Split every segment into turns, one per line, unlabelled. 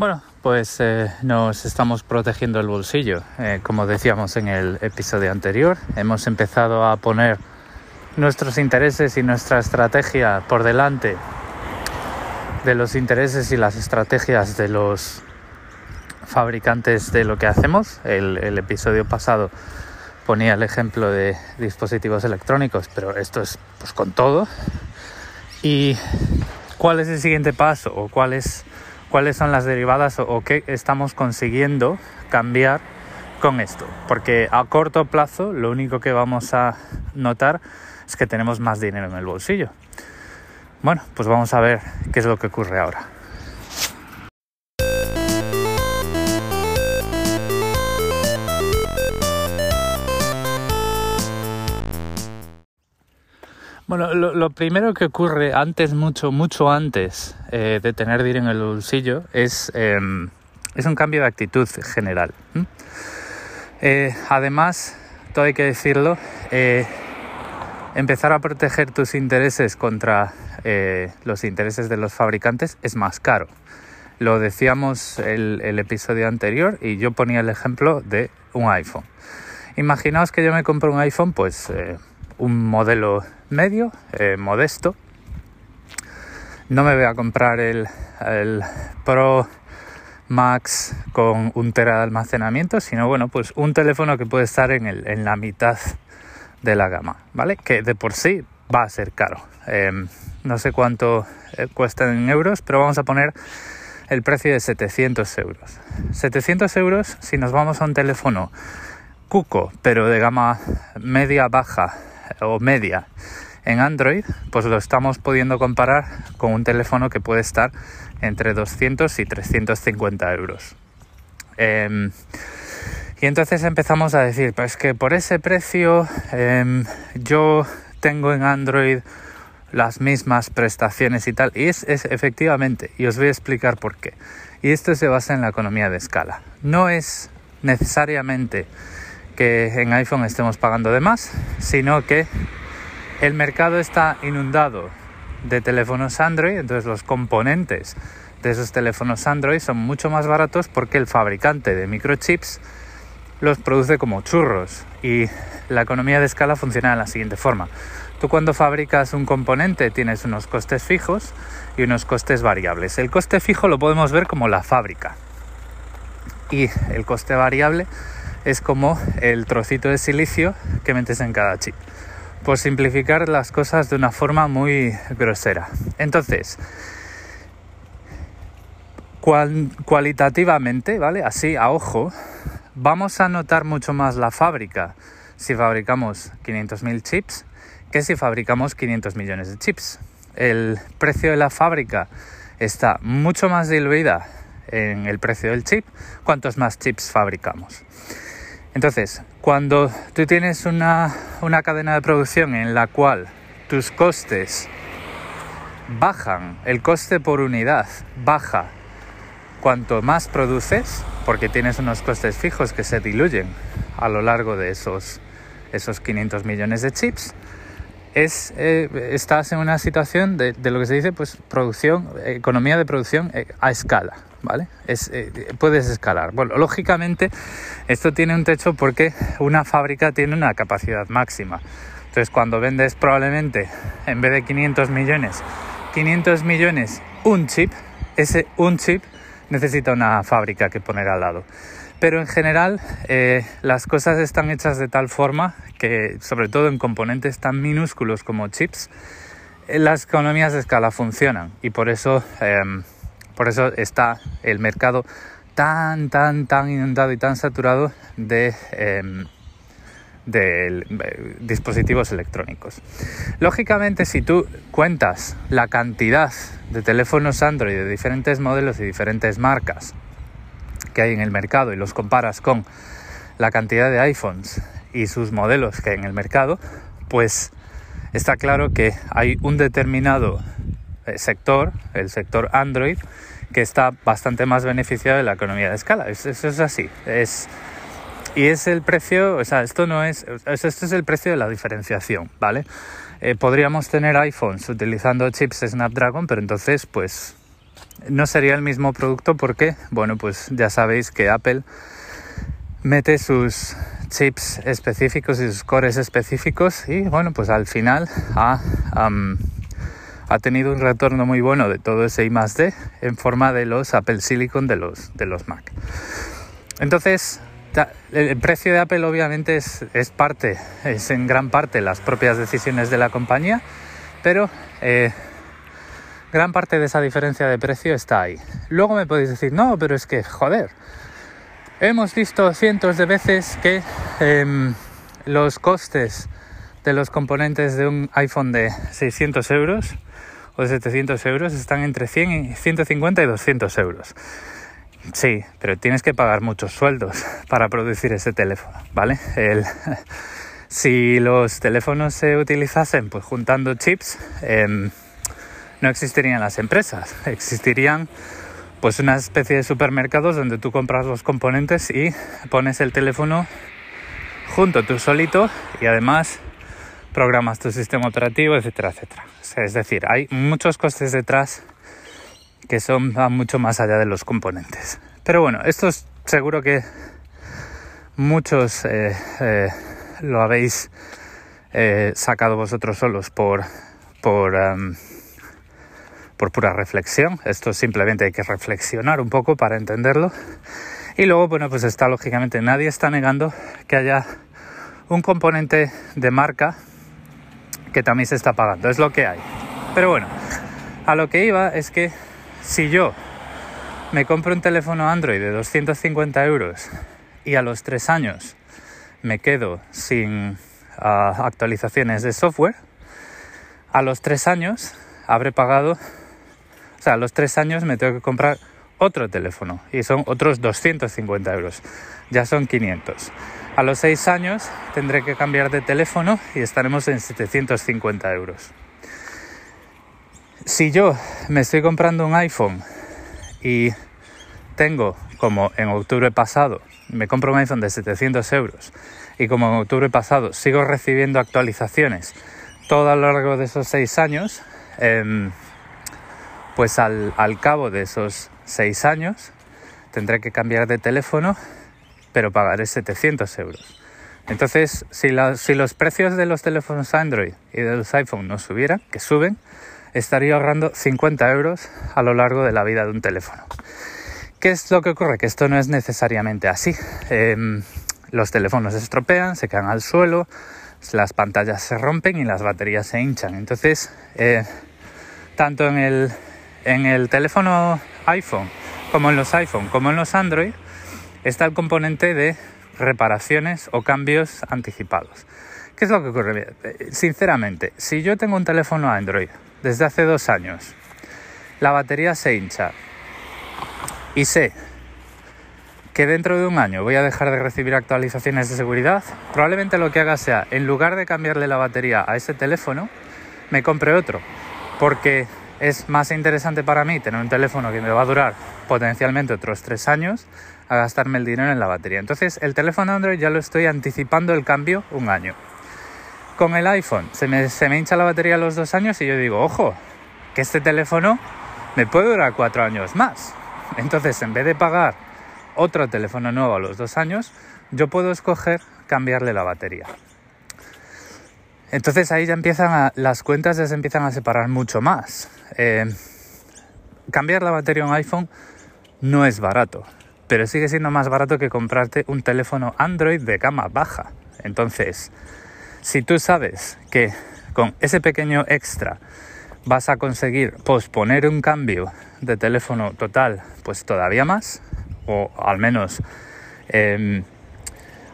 Bueno, pues eh, nos estamos protegiendo el bolsillo. Eh, como decíamos en el episodio anterior, hemos empezado a poner nuestros intereses y nuestra estrategia por delante de los intereses y las estrategias de los fabricantes de lo que hacemos. El, episodio pasado ponía el ejemplo de dispositivos electrónicos, pero esto es pues con todo. ¿Y cuál es el siguiente paso o cuál es cuáles son las derivadas o, qué estamos consiguiendo cambiar con esto. Porque a corto plazo lo único que vamos a notar es que tenemos más dinero en el bolsillo. Bueno, pues vamos a ver qué es lo que ocurre ahora. Bueno, lo, primero que ocurre antes, mucho, mucho antes eh, de tener dinero en el bolsillo es, em, es un cambio de actitud general. Eh, además, todo hay que decirlo, eh, empezar a proteger tus intereses contra los intereses de los fabricantes es más caro. Lo decíamos el, el episodio anterior y yo ponía el ejemplo de un iPhone. Imaginaos que yo me compro un iPhone, pues un modelo medio, eh, modesto. No me voy a comprar el, Pro Max con un tera de almacenamiento, sino bueno, pues un teléfono que puede estar en, el, en la mitad de la gama, ¿vale? Que de por sí va a ser caro. Em, no sé cuánto eh, cuesta en euros, pero vamos a poner el precio de 700 euros. 700 euros si nos vamos a un teléfono cuco, pero de gama media baja o media en Android, pues lo estamos pudiendo comparar con un teléfono que puede estar entre 200 y 350 euros. Em, y entonces empezamos a decir, pues que por ese precio em, yo tengo en Android las mismas prestaciones y tal. Y es, es, efectivamente, y os voy a explicar por qué. Y esto se basa en la economía de escala. No es necesariamente que en iPhone estemos pagando de más, sino que el mercado está inundado de teléfonos Android, entonces los componentes de esos teléfonos Android son mucho más baratos porque el fabricante de microchips los produce como churros y la economía de escala funciona de la siguiente forma. Tú cuando fabricas un componente tienes unos costes fijos y unos costes variables. El coste fijo lo podemos ver como la fábrica y el coste variable es como el trocito de silicio que metes en cada chip. Por simplificar las cosas de una forma muy grosera. Entonces, cualitativamente, ¿vale? Así a ojo, vamos a notar mucho más la fábrica si fabricamos 500.000 chips que si fabricamos 500 millones de chips. El precio de la fábrica está mucho más diluida en el precio del chip cuantos más chips fabricamos. Entonces, cuando tú tienes una, cadena de producción en la cual tus costes bajan, el coste por unidad baja cuanto más produces, porque tienes unos costes fijos que se diluyen a lo largo de esos, esos 500 millones de chips, es, eh, estás en una situación de, lo que se dice pues producción, economía de producción eh, a escala. ¿vale? Es, eh, puedes escalar. Bueno, lógicamente esto tiene un techo porque una fábrica tiene una capacidad máxima. Entonces cuando vendes probablemente en vez de 500 millones, 500 millones un chip, ese un chip necesita una fábrica que poner al lado. Pero en general eh, las cosas están hechas de tal forma que, sobre todo en componentes tan minúsculos como chips, eh, las economías de escala funcionan y por eso em, por eso está el mercado tan, tan, tan inundado y tan saturado de, em, eh, dispositivos electrónicos. Lógicamente, si tú cuentas la cantidad de teléfonos Android de diferentes modelos y diferentes marcas que hay en el mercado y los comparas con la cantidad de iPhones y sus modelos que hay en el mercado, pues está claro que hay un determinado eh, sector, el sector Android, que está bastante más beneficiado de la economía de escala. Eso, es así. Es, y es el precio, o sea, esto no es, esto es el precio de la diferenciación, ¿vale? Eh, podríamos tener iPhones utilizando chips Snapdragon, pero entonces, pues, no sería el mismo producto porque, bueno, pues ya sabéis que Apple mete sus chips específicos y sus cores específicos y bueno, pues al final ha, ha tenido un retorno muy bueno de todo ese I más D en forma de los Apple Silicon de los, de los Mac. Entonces, el precio de Apple obviamente es, es, parte, es en gran parte las propias decisiones de la compañía, pero eh, gran parte de esa diferencia de precio está ahí. Luego me podéis decir, no, pero es que, joder, hemos visto cientos de veces que em, los costes de los componentes de un iPhone de 600 euros o de 700 euros están entre 100 y 150 y 200 euros. Sí, pero tienes que pagar muchos sueldos para producir ese teléfono, ¿vale? si los teléfonos se utilizasen pues juntando chips, em, no existirían las empresas, existirían pues una especie de supermercados donde tú compras los componentes y pones el teléfono junto tú solito y además programas tu sistema operativo, etcétera, etcétera. es decir, hay muchos costes detrás que son mucho más allá de los componentes. Pero bueno, esto es seguro que muchos eh, eh, lo habéis eh, sacado vosotros solos por por em, por pura reflexión. Esto simplemente hay que reflexionar un poco para entenderlo. Y luego, bueno, pues está lógicamente, nadie está negando que haya un componente de marca que también se está pagando. Es lo que hay. Pero bueno, a lo que iba es que si yo me compro un teléfono Android de 250 euros y a los tres años me quedo sin ah, actualizaciones de software, a los tres años habré pagado o sea, a los tres años me tengo que comprar otro teléfono y son otros 250 euros. Ya son 500. A los seis años tendré que cambiar de teléfono y estaremos en 750 euros. Si yo me estoy comprando un iPhone y tengo, como en octubre pasado, me compro un iPhone de 700 euros y como en octubre pasado sigo recibiendo actualizaciones todo a lo largo de esos seis años, eh, pues al, cabo de esos seis años tendré que cambiar de teléfono, pero pagaré 700 euros. Entonces, si, los precios de los teléfonos Android y de los iPhone no subieran, que suben, estaría ahorrando 50 euros a lo largo de la vida de un teléfono. ¿Qué es lo que ocurre? Que esto no es necesariamente así. Em, los teléfonos se estropean, se caen al suelo, las pantallas se rompen y las baterías se hinchan. Entonces, eh, tanto en el en el teléfono iPhone, como en los iPhone, como en los Android, está el componente de reparaciones o cambios anticipados. ¿Qué es lo que ocurre? Sinceramente, si yo tengo un teléfono Android desde hace dos años, la batería se hincha y sé que dentro de un año voy a dejar de recibir actualizaciones de seguridad, probablemente lo que haga sea, en lugar de cambiarle la batería a ese teléfono, me compre otro. Porque es más interesante para mí tener un teléfono que me va a durar potencialmente otros tres años a gastarme el dinero en la batería. Entonces el teléfono Android ya lo estoy anticipando el cambio un año. Con el iPhone se me, se me hincha la batería a los dos años y yo digo, ojo, que este teléfono me puede durar cuatro años más. Entonces en vez de pagar otro teléfono nuevo a los dos años, yo puedo escoger cambiarle la batería. Entonces ahí ya empiezan las cuentas ya se empiezan a separar mucho más. Eh, cambiar la batería en un iPhone no es barato, pero sigue siendo más barato que comprarte un teléfono Android de gama baja. Entonces, si tú sabes que con ese pequeño extra vas a conseguir posponer un cambio de teléfono total, pues todavía más, o al menos em,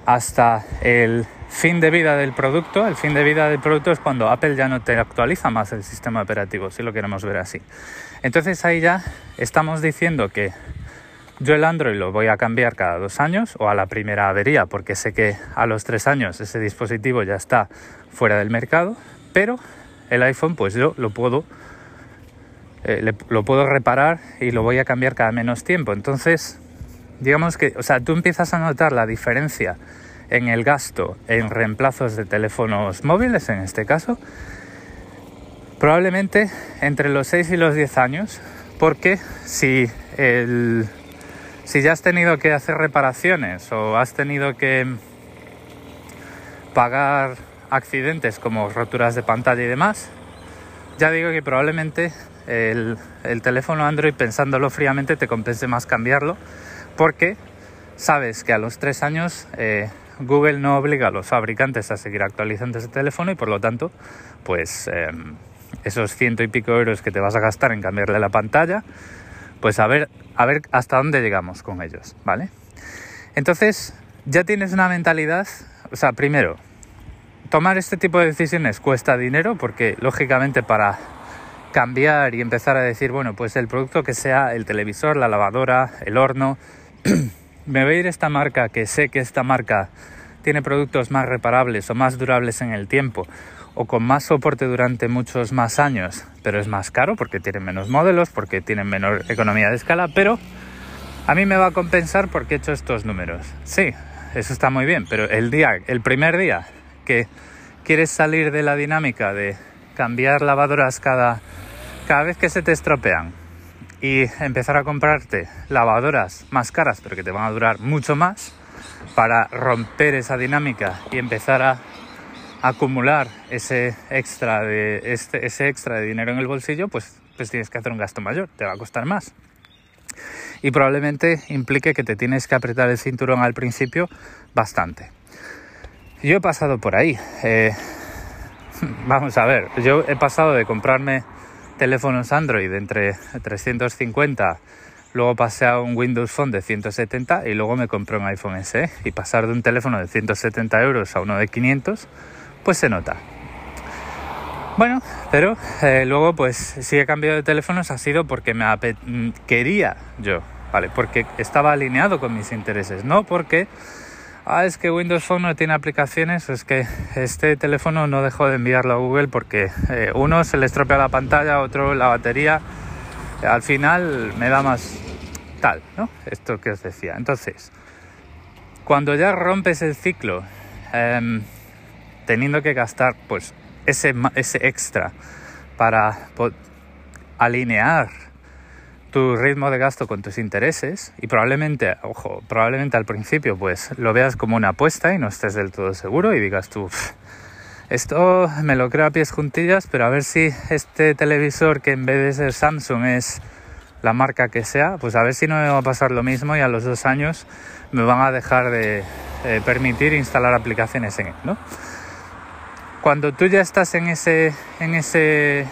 hasta el fin de vida del producto. El fin de vida del producto es cuando Apple ya no te actualiza más el sistema operativo, si lo queremos ver así. Entonces ahí ya estamos diciendo que yo el Android lo voy a cambiar cada dos años o a la primera avería, porque sé que a los tres años ese dispositivo ya está fuera del mercado, pero el iPhone pues yo lo puedo eh, lo puedo reparar y lo voy a cambiar cada menos tiempo. Entonces, digamos que, o sea, tú empiezas a notar la diferencia en el gasto en reemplazos de teléfonos móviles, en este caso, probablemente entre los 6 y los 10 años, porque si, el, si ya has tenido que hacer reparaciones o has tenido que pagar accidentes como roturas de pantalla y demás, ya digo que probablemente el, teléfono Android, pensándolo fríamente, te compense más cambiarlo, porque sabes que a los tres años eh, Google no obliga a los fabricantes a seguir actualizando ese teléfono y por lo tanto, pues em, esos ciento y pico euros que te vas a gastar en cambiarle la pantalla, pues a ver, a ver hasta dónde llegamos con ellos, ¿vale? Entonces, ya tienes una mentalidad, o sea, primero, tomar este tipo de decisiones cuesta dinero porque lógicamente para cambiar y empezar a decir, bueno, pues el producto que sea el televisor, la lavadora, el horno, me voy a ir esta marca que sé que esta marca tiene productos más reparables o más durables en el tiempo o con más soporte durante muchos más años, pero es más caro porque tienen menos modelos, porque tienen menor economía de escala, pero a mí me va a compensar porque he hecho estos números. Sí, eso está muy bien, pero el día, el primer día que quieres salir de la dinámica de cambiar lavadoras cada, cada vez que se te estropean y empezar a comprarte lavadoras más caras pero que te van a durar mucho más para romper esa dinámica y empezar a acumular ese extra de este, ese extra de dinero en el bolsillo pues pues tienes que hacer un gasto mayor te va a costar más y probablemente implique que te tienes que apretar el cinturón al principio bastante yo he pasado por ahí. Eh, vamos a ver, yo he pasado de comprarme teléfonos Android entre 350, luego pasé a un Windows Phone de 170 y luego me compré un iPhone SE y pasar de un teléfono de 170 euros a uno de 500, pues se nota. Bueno, pero eh, luego pues si he cambiado de teléfonos ha sido porque me quería yo, ¿vale? Porque estaba alineado con mis intereses, no porque ah, es que Windows Phone no tiene aplicaciones, es que este teléfono no dejó de enviarlo a Google porque eh, uno se le estropea la pantalla, otro la batería, al final me da más tal, ¿no? Esto que os decía. Entonces, cuando ya rompes el ciclo, em, teniendo que gastar pues ese, ese extra para alinear tu ritmo de gasto con tus intereses y probablemente, ojo, probablemente al principio pues lo veas como una apuesta y no estés del todo seguro y digas tú, esto me lo creo a pies juntillas, pero a ver si este televisor que en vez de ser Samsung es la marca que sea, pues a ver si no me va a pasar lo mismo y a los dos años me van a dejar de permitir instalar aplicaciones en él, ¿no? Cuando tú ya estás en ese, en ese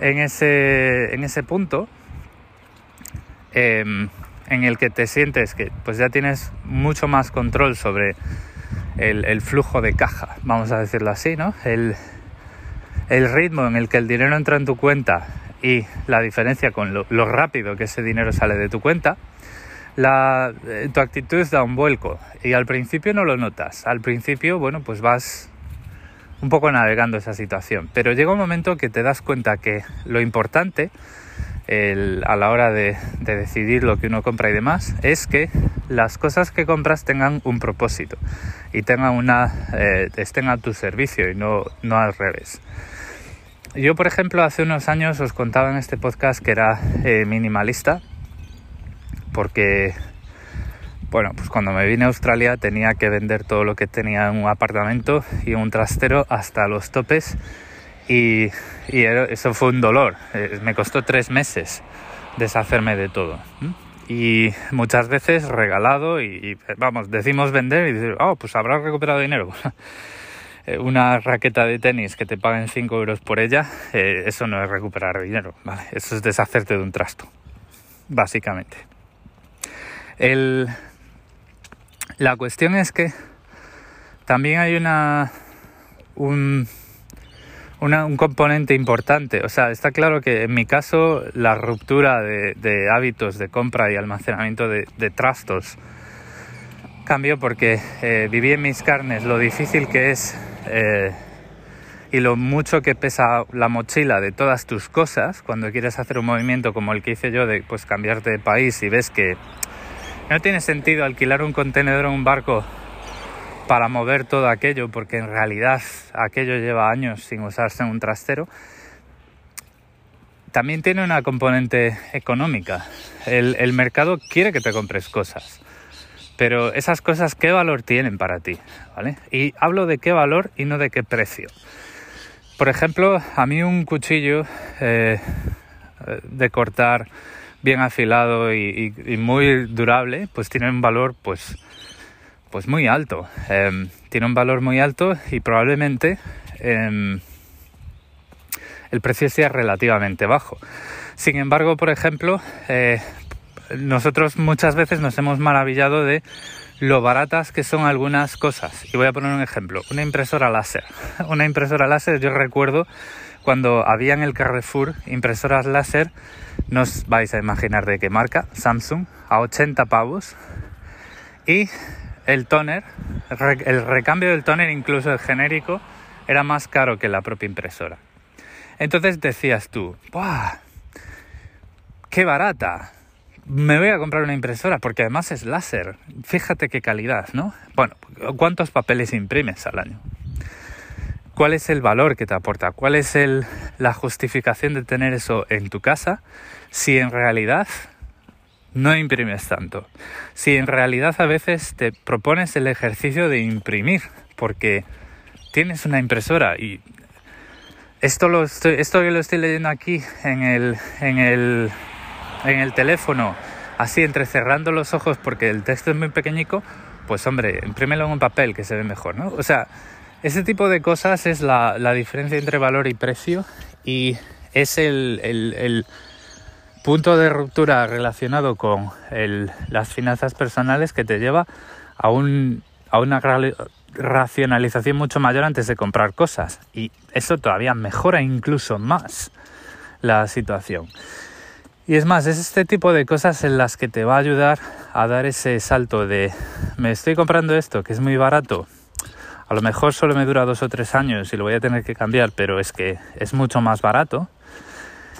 en ese, en ese punto em, en el que te sientes que pues ya tienes mucho más control sobre el, flujo de caja, vamos a decirlo así, ¿no? El, ritmo en el que el dinero entra en tu cuenta y la diferencia con lo, rápido que ese dinero sale de tu cuenta, eh, tu actitud da un vuelco y al principio no lo notas. Al principio, bueno, pues vas un poco navegando esa situación. Pero llega un momento que te das cuenta que lo importante a la hora de, decidir lo que uno compra y demás es que las cosas que compras tengan un propósito y tengan una, eh, estén a tu servicio y no, no al revés. Yo, por ejemplo, hace unos años os contaba en este podcast que era eh, minimalista porque bueno, pues cuando me vine a Australia tenía que vender todo lo que tenía en un apartamento y un trastero hasta los topes y, eso fue un dolor. Eh, me costó tres meses deshacerme de todo. Y muchas veces regalado y, vamos, decimos vender y decir, oh, pues habrás recuperado dinero. Eh, una raqueta de tenis que te paguen 5 euros por ella, eh, eso no es recuperar dinero. Eso es deshacerte de un trasto, básicamente. El, la cuestión es que también hay una un, un componente importante. O sea, está claro que en mi caso la ruptura de, hábitos de compra y almacenamiento de, trastos cambió porque eh, viví en mis carnes lo difícil que es eh, y lo mucho que pesa la mochila de todas tus cosas cuando quieres hacer un movimiento como el que hice yo de pues cambiarte de país y ves que no tiene sentido alquilar un contenedor en un barco para mover todo aquello, porque en realidad aquello lleva años sin usarse en un trastero. también tiene una componente económica. El, mercado quiere que te compres cosas, pero esas cosas, ¿qué valor tienen para ti? ¿Vale? Y hablo de qué valor y no de qué precio. Por ejemplo, a mí un cuchillo eh, de cortar bien afilado y, muy durable, pues tiene un valor pues, pues muy alto. Em, tiene un valor muy alto y probablemente em, el precio sea relativamente bajo. Sin embargo, por ejemplo, eh, nosotros muchas veces nos hemos maravillado de lo baratas que son algunas cosas. Y voy a poner un ejemplo, una impresora láser. Una impresora láser, yo recuerdo cuando había en el Carrefour impresoras láser, no os vais a imaginar de qué marca, Samsung, a 80 pavos. Y el toner, el recambio del toner, incluso el genérico, era más caro que la propia impresora. Entonces decías tú, ¡buah! ¡Qué barata! Me voy a comprar una impresora porque además es láser. Fíjate qué calidad, ¿no? Bueno, ¿cuántos papeles imprimes al año? Cuál es el valor que te aporta, cuál es la justificación de tener eso en tu casa si en realidad no imprimes tanto. Si en realidad a veces te propones el ejercicio de imprimir porque tienes una impresora y esto lo estoy, esto que lo estoy leyendo aquí en el, en el, en el teléfono, así entrecerrando los ojos porque el texto es muy pequeñico, pues hombre, imprímelo en un papel que se ve mejor, ¿no? O sea, ese tipo de cosas es la, diferencia entre valor y precio y es el, punto de ruptura relacionado con las finanzas personales que te lleva a, un, a una racionalización mucho mayor antes de comprar cosas y eso todavía mejora incluso más la situación. Y es más, es este tipo de cosas en las que te va a ayudar a dar ese salto de me estoy comprando esto que es muy barato a lo mejor solo me dura dos o tres años y lo voy a tener que cambiar, pero es que es mucho más barato.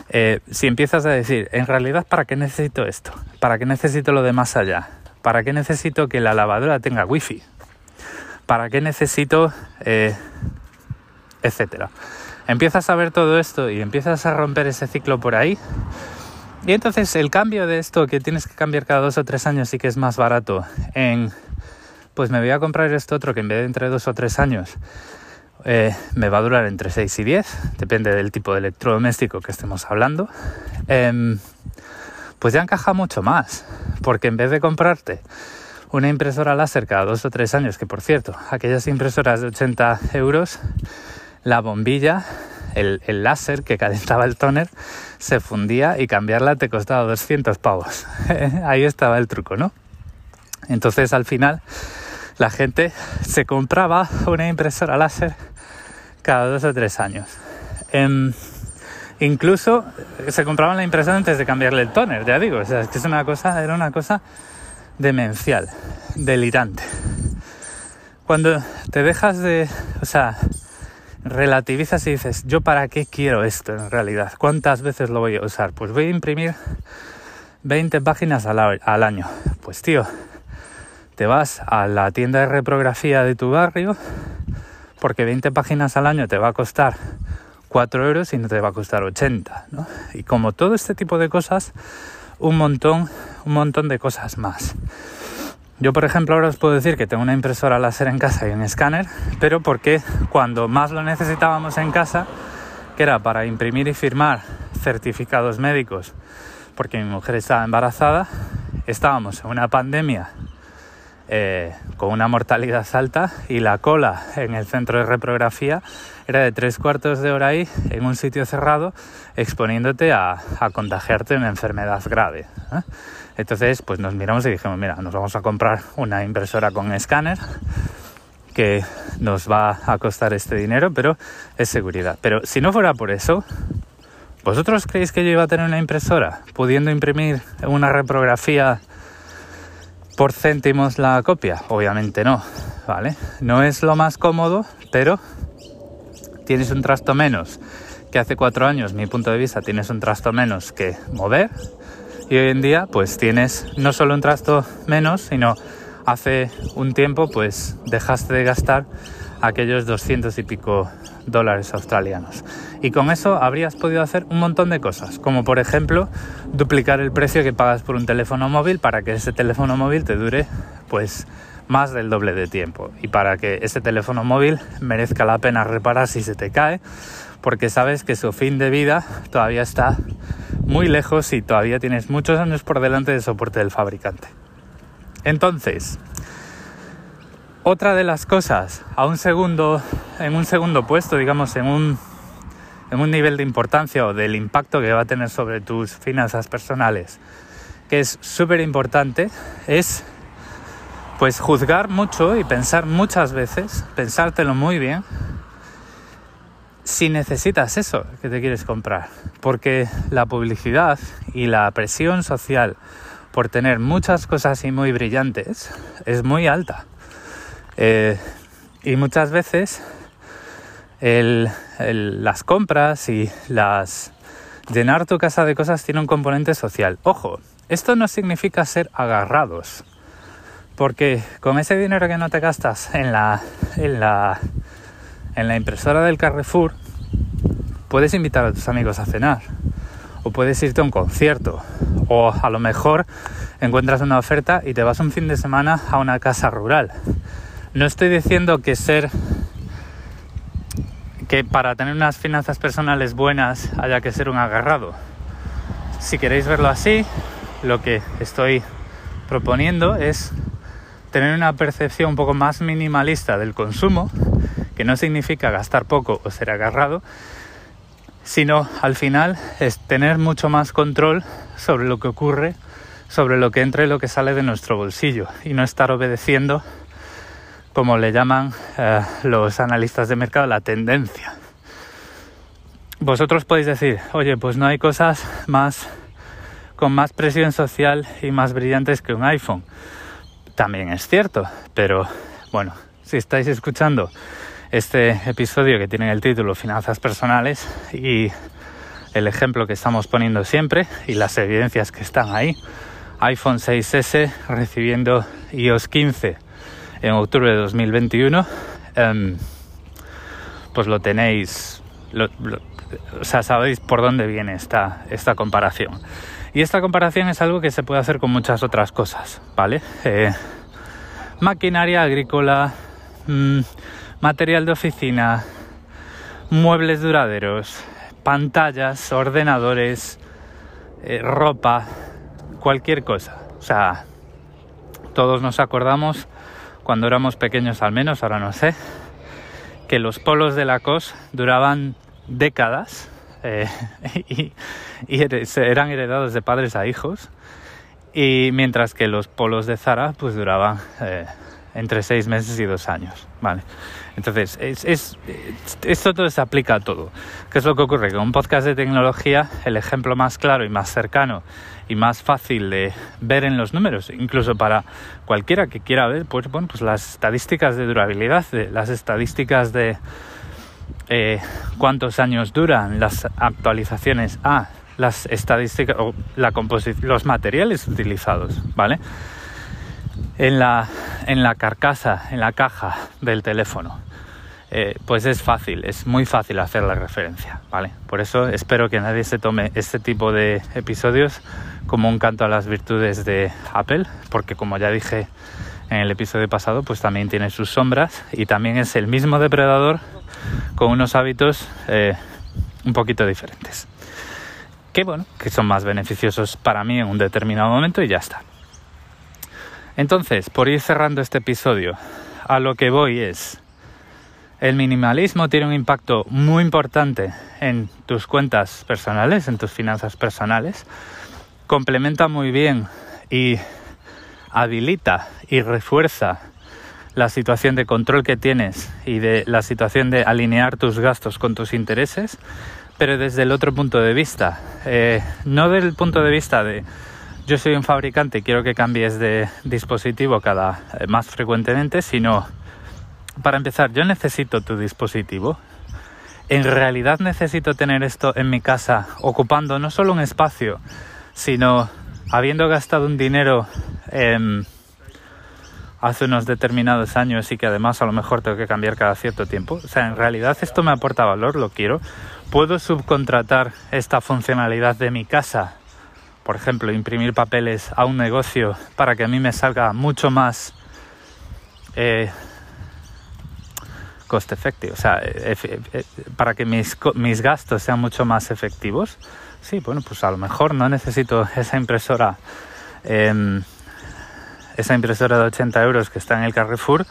Eh, si empiezas a decir, en realidad, ¿para qué necesito esto? ¿Para qué necesito lo de más allá? ¿Para qué necesito que la lavadora tenga wifi? ¿Para qué necesito, eh, etcétera? Empiezas a ver todo esto y empiezas a romper ese ciclo por ahí. Y entonces el cambio de esto que tienes que cambiar cada dos o tres años y que es más barato en pues me voy a comprar este otro que en vez de entre dos o tres años eh, me va a durar entre 6 y 10, depende del tipo de electrodoméstico que estemos hablando, em, pues ya encaja mucho más, porque en vez de comprarte una impresora láser cada dos o tres años, que por cierto, aquellas impresoras de 80 euros, la bombilla, el, el láser que calentaba el toner, se fundía y cambiarla te costaba 200 pavos. Ahí estaba el truco, ¿no? Entonces al final la gente se compraba una impresora láser cada dos o tres años. Em, incluso se compraban la impresora antes de cambiarle el toner, ya digo, o sea, es que es una cosa, era una cosa demencial, delirante. Cuando te dejas de, o sea, relativizas y dices, ¿yo para qué quiero esto en realidad? ¿Cuántas veces lo voy a usar? Pues voy a imprimir 20 páginas al, al año. Pues tío, te vas a la tienda de reprografía de tu barrio porque 20 páginas al año te va a costar 4 euros y no te va a costar 80, ¿no? Y como todo este tipo de cosas, un montón, un montón de cosas más. Yo, por ejemplo, ahora os puedo decir que tengo una impresora láser en casa y un escáner, pero porque cuando más lo necesitábamos en casa, que era para imprimir y firmar certificados médicos, porque mi mujer estaba embarazada, estábamos en una pandemia eh, con una mortalidad alta y la cola en el centro de reprografía era de tres cuartos de hora ahí en un sitio cerrado exponiéndote a, contagiarte una enfermedad grave. ¿eh? Entonces pues nos miramos y dijimos, mira, nos vamos a comprar una impresora con escáner que nos va a costar este dinero, pero es seguridad. Pero si no fuera por eso, ¿vosotros creéis que yo iba a tener una impresora pudiendo imprimir una reprografía por céntimos la copia? Obviamente no, ¿vale? No es lo más cómodo, pero tienes un trasto menos que hace cuatro años, mi punto de vista, tienes un trasto menos que mover y hoy en día pues tienes no solo un trasto menos, sino hace un tiempo pues dejaste de gastar aquellos 200 y pico dólares australianos. Y con eso habrías podido hacer un montón de cosas, como por ejemplo duplicar el precio que pagas por un teléfono móvil para que ese teléfono móvil te dure pues más del doble de tiempo y para que ese teléfono móvil merezca la pena reparar si se te cae, porque sabes que su fin de vida todavía está muy lejos y todavía tienes muchos años por delante de soporte del fabricante. Entonces, otra de las cosas a un segundo, en un segundo puesto, digamos, en un, en un nivel de importancia o del impacto que va a tener sobre tus finanzas personales, que es súper importante, es pues juzgar mucho y pensar muchas veces, pensártelo muy bien, si necesitas eso que te quieres comprar. Porque la publicidad y la presión social por tener muchas cosas y muy brillantes es muy alta. Eh, y muchas veces las compras y llenar tu casa de cosas tiene un componente social. Ojo, esto no significa ser agarrados, porque con ese dinero que no te gastas en la impresora del Carrefour, puedes invitar a tus amigos a cenar, o puedes irte a un concierto, o a lo mejor encuentras una oferta y te vas un fin de semana a una casa rural. No estoy diciendo que ser que para tener unas finanzas personales buenas haya que ser un agarrado. Si queréis verlo así, lo que estoy proponiendo es tener una percepción un poco más minimalista del consumo, que no significa gastar poco o ser agarrado, sino al final es tener mucho más control sobre lo que ocurre, sobre lo que entra y lo que sale de nuestro bolsillo y no estar obedeciendo como le llaman eh, los analistas de mercado, la tendencia. Vosotros podéis decir, oye, pues no hay cosas más con más presión social y más brillantes que un iPhone. También es cierto, pero bueno, si estáis escuchando este episodio que tiene el título Finanzas Personales y el ejemplo que estamos poniendo siempre y las evidencias que están ahí, iPhone 6S recibiendo iOS 15 en octubre de 2021, em, pues lo tenéis, o sea, sabéis por dónde viene esta, esta comparación. Y esta comparación es algo que se puede hacer con muchas otras cosas, ¿vale? Eh, maquinaria agrícola, mm, material de oficina, muebles duraderos, pantallas, ordenadores, eh, ropa, cualquier cosa. O sea, todos nos acordamos cuando éramos pequeños al menos, ahora no sé, que los polos de la COS duraban décadas eh, y, eran heredados de padres a hijos y mientras que los polos de Zara pues duraban eh, entre seis meses y dos años, ¿vale? Entonces, es, esto todo se aplica a todo. ¿Qué es lo que ocurre? Con un podcast de tecnología, el ejemplo más claro y más cercano y más fácil de ver en los números, incluso para cualquiera que quiera ver, pues, bueno, pues las estadísticas de durabilidad, las estadísticas de eh, cuántos años duran las actualizaciones a las estadísticas o la los materiales utilizados, ¿vale? En la, en la carcasa, en la caja del teléfono. Eh, pues es fácil, es muy fácil hacer la referencia, ¿vale? Por eso espero que nadie se tome este tipo de episodios como un canto a las virtudes de Apple, porque como ya dije en el episodio pasado, pues también tiene sus sombras y también es el mismo depredador con unos hábitos eh, un poquito diferentes. Que bueno, que son más beneficiosos para mí en un determinado momento y ya está. Entonces, por ir cerrando este episodio, a lo que voy es, el minimalismo tiene un impacto muy importante en tus cuentas personales, en tus finanzas personales. Complementa muy bien y habilita y refuerza la situación de control que tienes y de la situación de alinear tus gastos con tus intereses, pero desde el otro punto de vista. Eh, no del punto de vista de yo soy un fabricante y quiero que cambies de dispositivo cada eh, más frecuentemente, sino para empezar, yo necesito tu dispositivo. En realidad necesito tener esto en mi casa, ocupando no solo un espacio, sino habiendo gastado un dinero hace unos determinados años y que además a lo mejor tengo que cambiar cada cierto tiempo. O sea, en realidad esto me aporta valor, lo quiero. Puedo subcontratar esta funcionalidad de mi casa, por ejemplo, imprimir papeles a un negocio para que a mí me salga mucho más eh, cost effective, o sea, para que mis, mis gastos sean mucho más efectivos. Sí, bueno, pues a lo mejor no necesito esa impresora. Em, esa impresora de 80 euros que está en el Carrefour,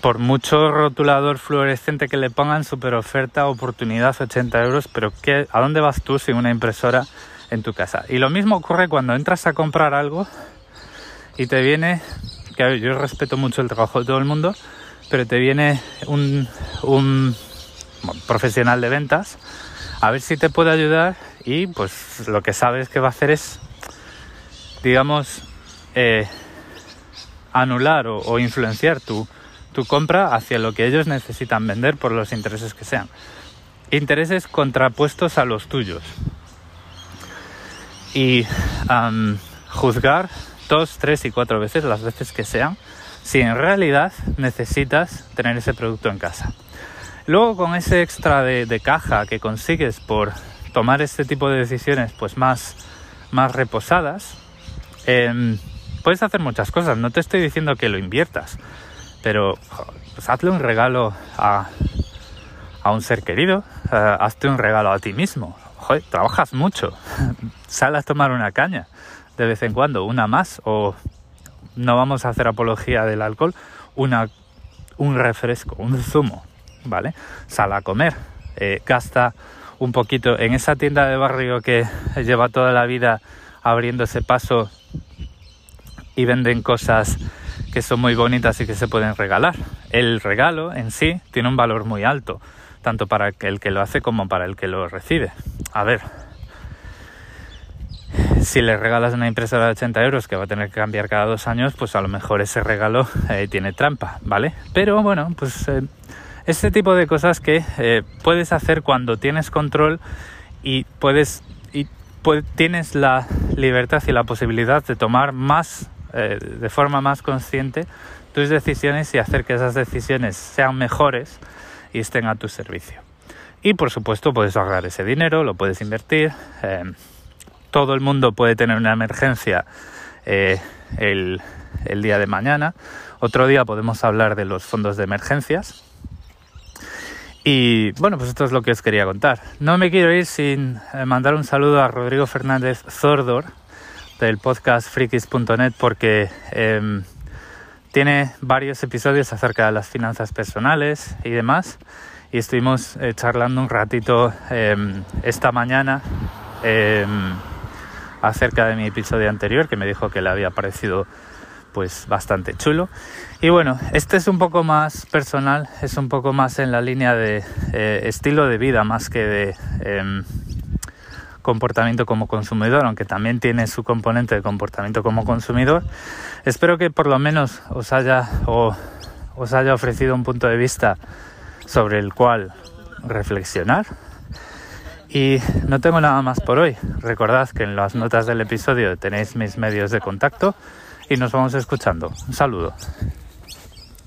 por mucho rotulador fluorescente que le pongan, super oferta, oportunidad 80 euros, pero ¿qué, ¿a dónde vas tú sin una impresora en tu casa? Y lo mismo ocurre cuando entras a comprar algo y te viene, que yo respeto mucho el trabajo de todo el mundo, pero te viene un, profesional de ventas a ver si te puede ayudar y pues lo que sabes que va a hacer es, digamos, eh, anular o, influenciar tu, tu compra hacia lo que ellos necesitan vender por los intereses que sean. Intereses contrapuestos a los tuyos. Y juzgar dos, tres y cuatro veces, las veces que sean, si en realidad necesitas tener ese producto en casa. Luego con ese extra de, caja que consigues por tomar este tipo de decisiones pues más, más reposadas, em, puedes hacer muchas cosas. No te estoy diciendo que lo inviertas, pero pues hazle un regalo a, a un ser querido, uh, hazte un regalo a ti mismo. Trabajas mucho, sal a tomar una caña de vez en cuando, una más, o no vamos a hacer apología del alcohol, una, un refresco, un zumo, ¿vale? Sal a comer, eh, gasta un poquito en esa tienda de barrio que lleva toda la vida abriendo ese paso y venden cosas que son muy bonitas y que se pueden regalar. El regalo en sí tiene un valor muy alto, tanto para el que lo hace como para el que lo recibe. A ver, si le regalas una impresora de 80 euros que va a tener que cambiar cada dos años, pues a lo mejor ese regalo eh, tiene trampa, ¿vale? Pero bueno, pues eh, este tipo de cosas que eh, puedes hacer cuando tienes control y puedes y tienes la libertad y la posibilidad de tomar más de forma más consciente tus decisiones y hacer que esas decisiones sean mejores y estén a tu servicio. Y por supuesto puedes ahorrar ese dinero, lo puedes invertir. Eh, todo el mundo puede tener una emergencia eh, el, el día de mañana. Otro día podemos hablar de los fondos de emergencias. Y bueno, pues esto es lo que os quería contar. No me quiero ir sin mandar un saludo a Rodrigo Fernández Zordor, del podcast frikis.net porque em, tiene varios episodios acerca de las finanzas personales y demás. Y estuvimos eh, charlando un ratito em, esta mañana em, acerca de mi episodio anterior que me dijo que le había parecido pues bastante chulo. Y bueno, este es un poco más personal, es un poco más en la línea de eh, estilo de vida más que de comportamiento como consumidor, aunque también tiene su componente de comportamiento como consumidor. Espero que por lo menos os haya o os haya ofrecido un punto de vista sobre el cual reflexionar. Y no tengo nada más por hoy. Recordad que en las notas del episodio tenéis mis medios de contacto y nos vamos escuchando. Un saludo.